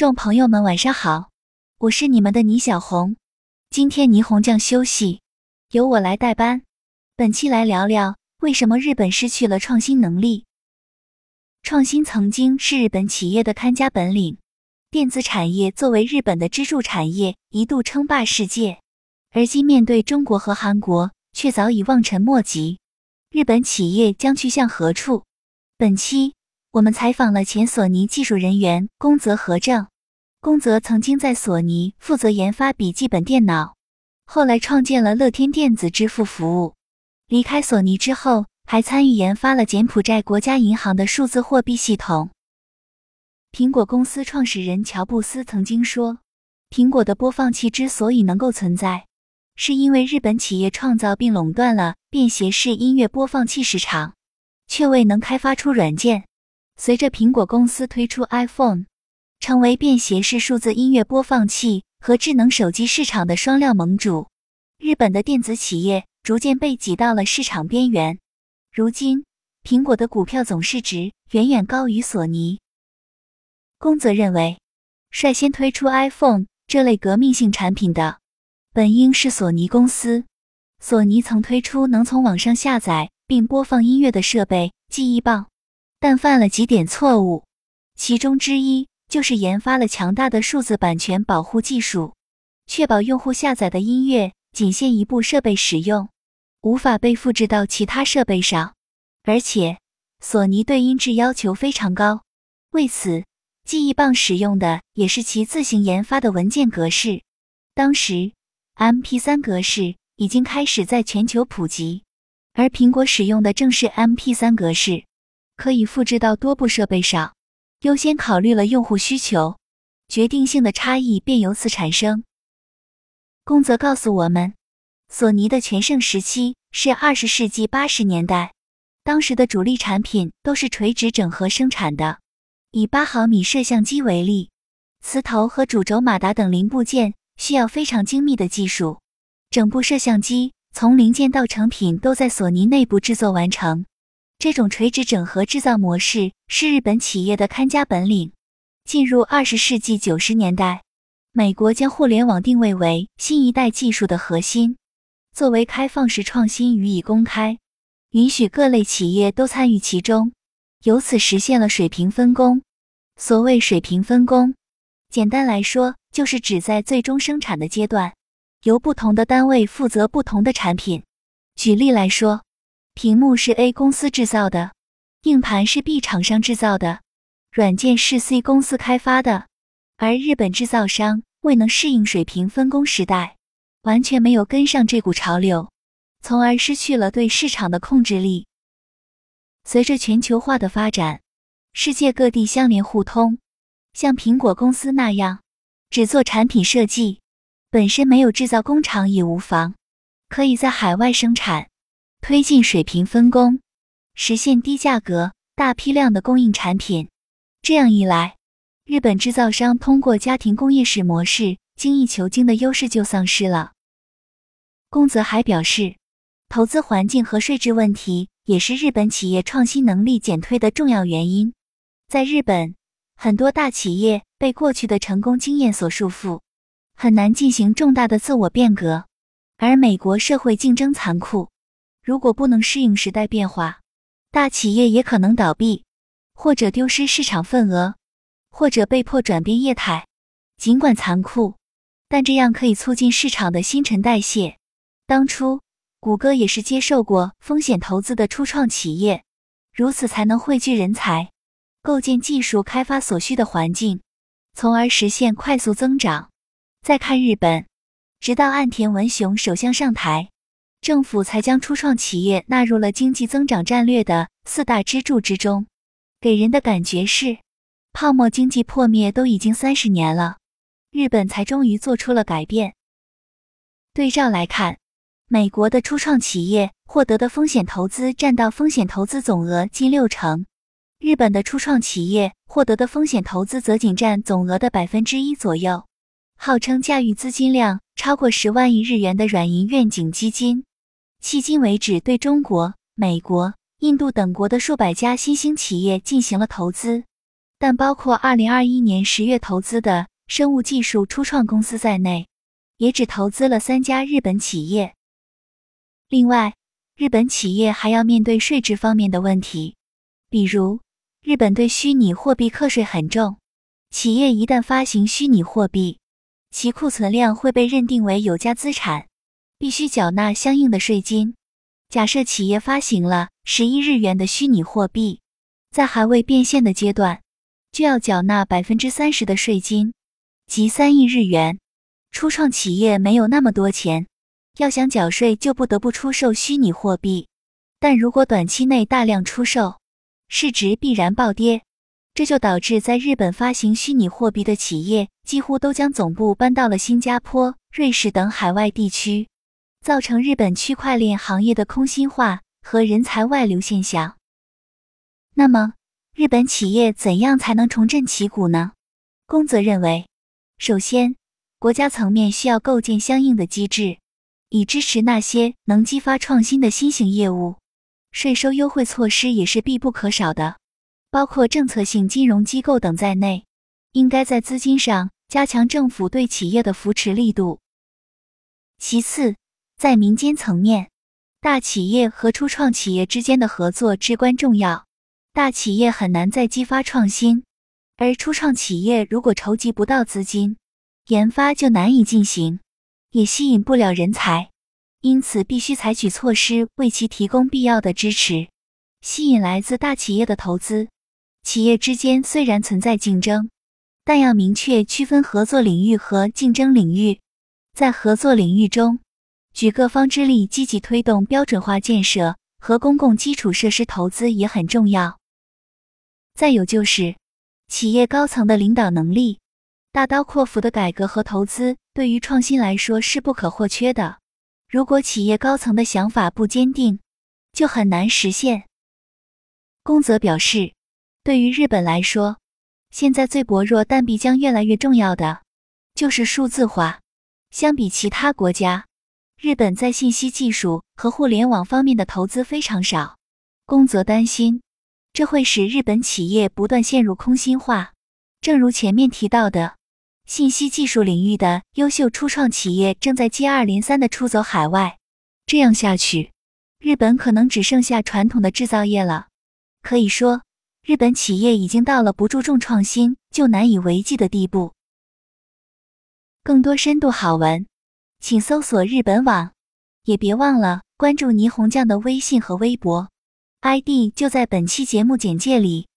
众朋友们，晚上好，我是你们的倪小红。今天倪红将休息，由我来代班。本期来聊聊为什么日本失去了创新能力。创新曾经是日本企业的看家本领，电子产业作为日本的支柱产业，一度称霸世界。而今面对中国和韩国，却早已望尘莫及。日本企业将去向何处？本期。我们采访了前索尼技术人员宫泽和正。宫泽曾经在索尼负责研发笔记本电脑，后来创建了乐天电子支付服务。离开索尼之后，还参与研发了柬埔寨国家银行的数字货币系统。苹果公司创始人乔布斯曾经说：“苹果的播放器之所以能够存在，是因为日本企业创造并垄断了便携式音乐播放器市场，却未能开发出软件。”随着苹果公司推出 iPhone，成为便携式数字音乐播放器和智能手机市场的双料盟主，日本的电子企业逐渐被挤到了市场边缘。如今，苹果的股票总市值远远高于索尼。宫泽认为，率先推出 iPhone 这类革命性产品的，本应是索尼公司。索尼曾推出能从网上下载并播放音乐的设备——记忆棒。但犯了几点错误，其中之一就是研发了强大的数字版权保护技术，确保用户下载的音乐仅限一部设备使用，无法被复制到其他设备上。而且，索尼对音质要求非常高，为此，记忆棒使用的也是其自行研发的文件格式。当时，MP3 格式已经开始在全球普及，而苹果使用的正是 MP3 格式。可以复制到多部设备上，优先考虑了用户需求，决定性的差异便由此产生。宫泽告诉我们，索尼的全盛时期是二十世纪八十年代，当时的主力产品都是垂直整合生产的。以八毫米摄像机为例，磁头和主轴马达等零部件需要非常精密的技术，整部摄像机从零件到成品都在索尼内部制作完成。这种垂直整合制造模式是日本企业的看家本领。进入二十世纪九十年代，美国将互联网定位为新一代技术的核心，作为开放式创新予以公开，允许各类企业都参与其中，由此实现了水平分工。所谓水平分工，简单来说就是指在最终生产的阶段，由不同的单位负责不同的产品。举例来说。屏幕是 A 公司制造的，硬盘是 B 厂商制造的，软件是 C 公司开发的。而日本制造商未能适应水平分工时代，完全没有跟上这股潮流，从而失去了对市场的控制力。随着全球化的发展，世界各地相连互通，像苹果公司那样只做产品设计，本身没有制造工厂也无妨，可以在海外生产。推进水平分工，实现低价格、大批量的供应产品。这样一来，日本制造商通过家庭工业式模式精益求精的优势就丧失了。宫泽还表示，投资环境和税制问题也是日本企业创新能力减退的重要原因。在日本，很多大企业被过去的成功经验所束缚，很难进行重大的自我变革。而美国社会竞争残酷。如果不能适应时代变化，大企业也可能倒闭，或者丢失市场份额，或者被迫转变业态。尽管残酷，但这样可以促进市场的新陈代谢。当初，谷歌也是接受过风险投资的初创企业，如此才能汇聚人才，构建技术开发所需的环境，从而实现快速增长。再看日本，直到岸田文雄首相上台。政府才将初创企业纳入了经济增长战略的四大支柱之中，给人的感觉是，泡沫经济破灭都已经三十年了，日本才终于做出了改变。对照来看，美国的初创企业获得的风险投资占到风险投资总额近六成，日本的初创企业获得的风险投资则仅占总额的百分之一左右。号称驾驭资金量超过十万亿日元的软银愿景基金。迄今为止，对中国、美国、印度等国的数百家新兴企业进行了投资，但包括二零二一年十月投资的生物技术初创公司在内，也只投资了三家日本企业。另外，日本企业还要面对税制方面的问题，比如日本对虚拟货币课税很重，企业一旦发行虚拟货币，其库存量会被认定为有价资产，必须缴纳相应的税金。假设企业发行了十亿日元的虚拟货币，在还未变现的阶段，就要缴纳百分之三十的税金，即三亿日元。初创企业没有那么多钱。要想缴税，就不得不出售虚拟货币，但如果短期内大量出售，市值必然暴跌。这就导致在日本发行虚拟货币的企业几乎都将总部搬到了新加坡、瑞士等海外地区，造成日本区块链行业的空心化和人才外流现象。那么，日本企业怎样才能重振旗鼓呢？宫泽认为，首先，国家层面需要构建相应的机制。以支持那些能激发创新的新型业务，税收优惠措施也是必不可少的，包括政策性金融机构等在内，应该在资金上加强政府对企业的扶持力度。其次，在民间层面，大企业和初创企业之间的合作至关重要。大企业很难再激发创新，而初创企业如果筹集不到资金，研发就难以进行。也吸引不了人才，因此必须采取措施为其提供必要的支持，吸引来自大企业的投资。企业之间虽然存在竞争，但要明确区分合作领域和竞争领域。在合作领域中，举各方之力，积极推动标准化建设和公共基础设施投资也很重要。再有就是企业高层的领导能力。大刀阔斧的改革和投资对于创新来说是不可或缺的。如果企业高层的想法不坚定，就很难实现。宫泽表示，对于日本来说，现在最薄弱但必将越来越重要的就是数字化。相比其他国家，日本在信息技术和互联网方面的投资非常少。宫泽担心，这会使日本企业不断陷入空心化。正如前面提到的。信息技术领域的优秀初创企业正在接二连三的出走海外，这样下去，日本可能只剩下传统的制造业了。可以说，日本企业已经到了不注重创新就难以为继的地步。更多深度好文，请搜索日本网，也别忘了关注霓虹酱的微信和微博，ID 就在本期节目简介里。